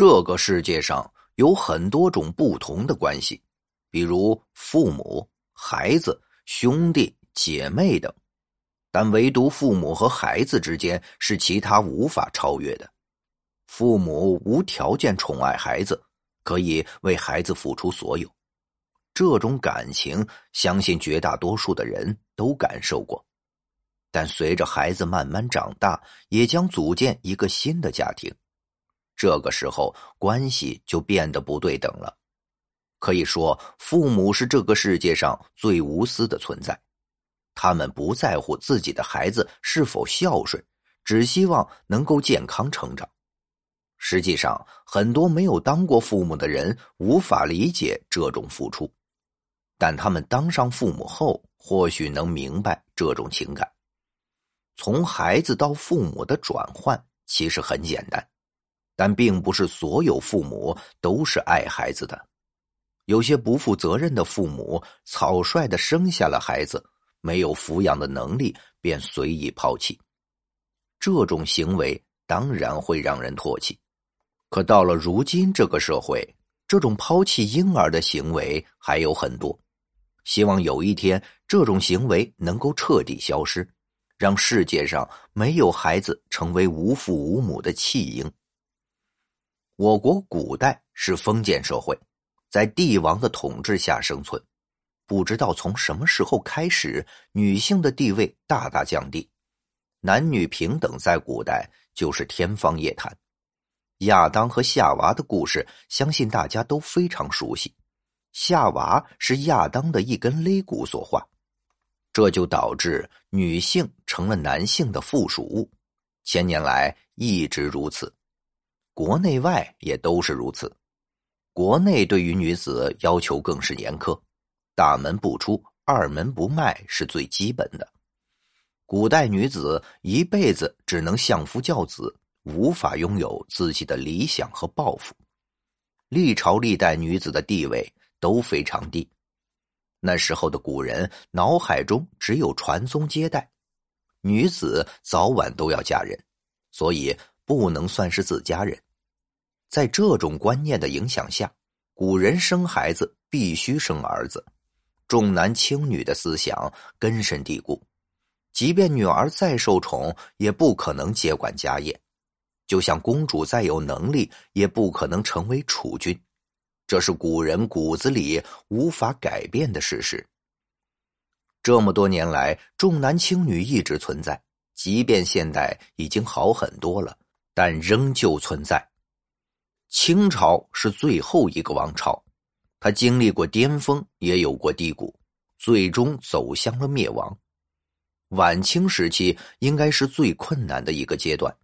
这个世界上有很多种不同的关系，比如父母、孩子、兄弟姐妹等，但唯独父母和孩子之间是其他无法超越的。父母无条件宠爱孩子，可以为孩子付出所有，这种感情，相信绝大多数的人都感受过。但随着孩子慢慢长大，也将组建一个新的家庭。这个时候，关系就变得不对等了。可以说，父母是这个世界上最无私的存在，他们不在乎自己的孩子是否孝顺，只希望能够健康成长。实际上，很多没有当过父母的人无法理解这种付出，但他们当上父母后，或许能明白这种情感。从孩子到父母的转换其实很简单。但并不是所有父母都是爱孩子的，有些不负责任的父母草率的生下了孩子，没有抚养的能力便随意抛弃，这种行为当然会让人唾弃。可到了如今这个社会，这种抛弃婴儿的行为还有很多，希望有一天这种行为能够彻底消失，让世界上没有孩子成为无父无母的弃婴。我国古代是封建社会，在帝王的统治下生存。不知道从什么时候开始，女性的地位大大降低，男女平等在古代就是天方夜谭。亚当和夏娃的故事，相信大家都非常熟悉。夏娃是亚当的一根肋骨所化，这就导致女性成了男性的附属物，千年来一直如此。国内外也都是如此，国内对于女子要求更是严苛，大门不出，二门不迈是最基本的。古代女子一辈子只能相夫教子，无法拥有自己的理想和抱负。历朝历代女子的地位都非常低，那时候的古人脑海中只有传宗接代，女子早晚都要嫁人，所以不能算是自家人。在这种观念的影响下，古人生孩子必须生儿子，重男轻女的思想根深蒂固。即便女儿再受宠，也不可能接管家业；就像公主再有能力，也不可能成为储君。这是古人骨子里无法改变的事实。这么多年来，重男轻女一直存在，即便现代已经好很多了，但仍旧存在。清朝是最后一个王朝，它经历过巅峰，也有过低谷，最终走向了灭亡。晚清时期应该是最困难的一个阶段，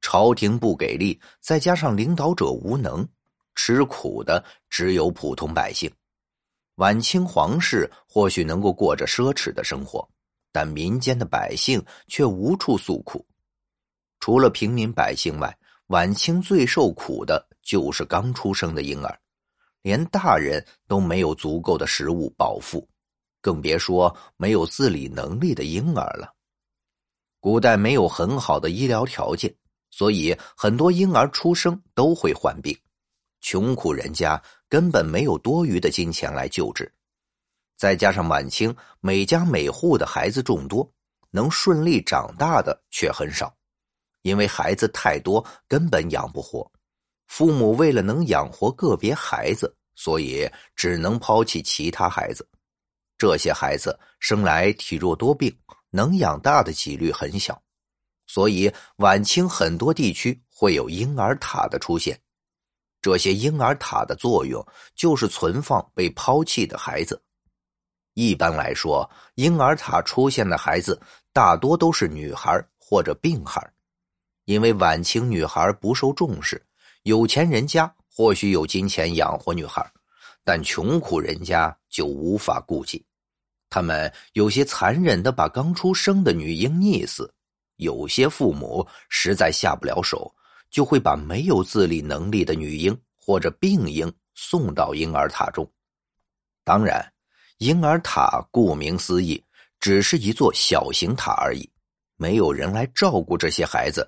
朝廷不给力，再加上领导者无能，吃苦的只有普通百姓。晚清皇室或许能够过着奢侈的生活，但民间的百姓却无处诉苦。除了平民百姓外，晚清最受苦的。就是刚出生的婴儿，连大人都没有足够的食物饱腹，更别说没有自理能力的婴儿了。古代没有很好的医疗条件，所以很多婴儿出生都会患病，穷苦人家根本没有多余的金钱来救治。再加上晚清每家每户的孩子众多，能顺利长大的却很少，因为孩子太多，根本养不活。父母为了能养活个别孩子，所以只能抛弃其他孩子。这些孩子生来体弱多病，能养大的几率很小，所以晚清很多地区会有婴儿塔的出现。这些婴儿塔的作用就是存放被抛弃的孩子。一般来说，婴儿塔出现的孩子大多都是女孩或者病孩，因为晚清女孩不受重视。有钱人家或许有金钱养活女孩，但穷苦人家就无法顾及。他们有些残忍的把刚出生的女婴溺死，有些父母实在下不了手，就会把没有自理能力的女婴或者病婴送到婴儿塔中。当然，婴儿塔顾名思义，只是一座小型塔而已，没有人来照顾这些孩子，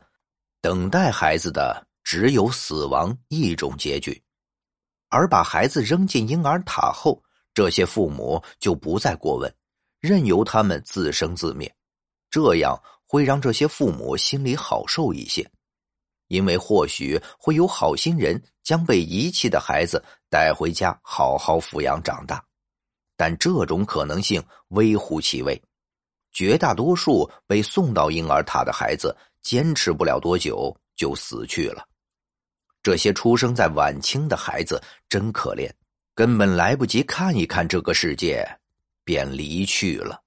等待孩子的。只有死亡一种结局。而把孩子扔进婴儿塔后，这些父母就不再过问，任由他们自生自灭。这样会让这些父母心里好受一些，因为或许会有好心人将被遗弃的孩子带回家好好抚养长大。但这种可能性微乎其微，绝大多数被送到婴儿塔的孩子坚持不了多久就死去了。这些出生在晚清的孩子真可怜，根本来不及看一看这个世界，便离去了。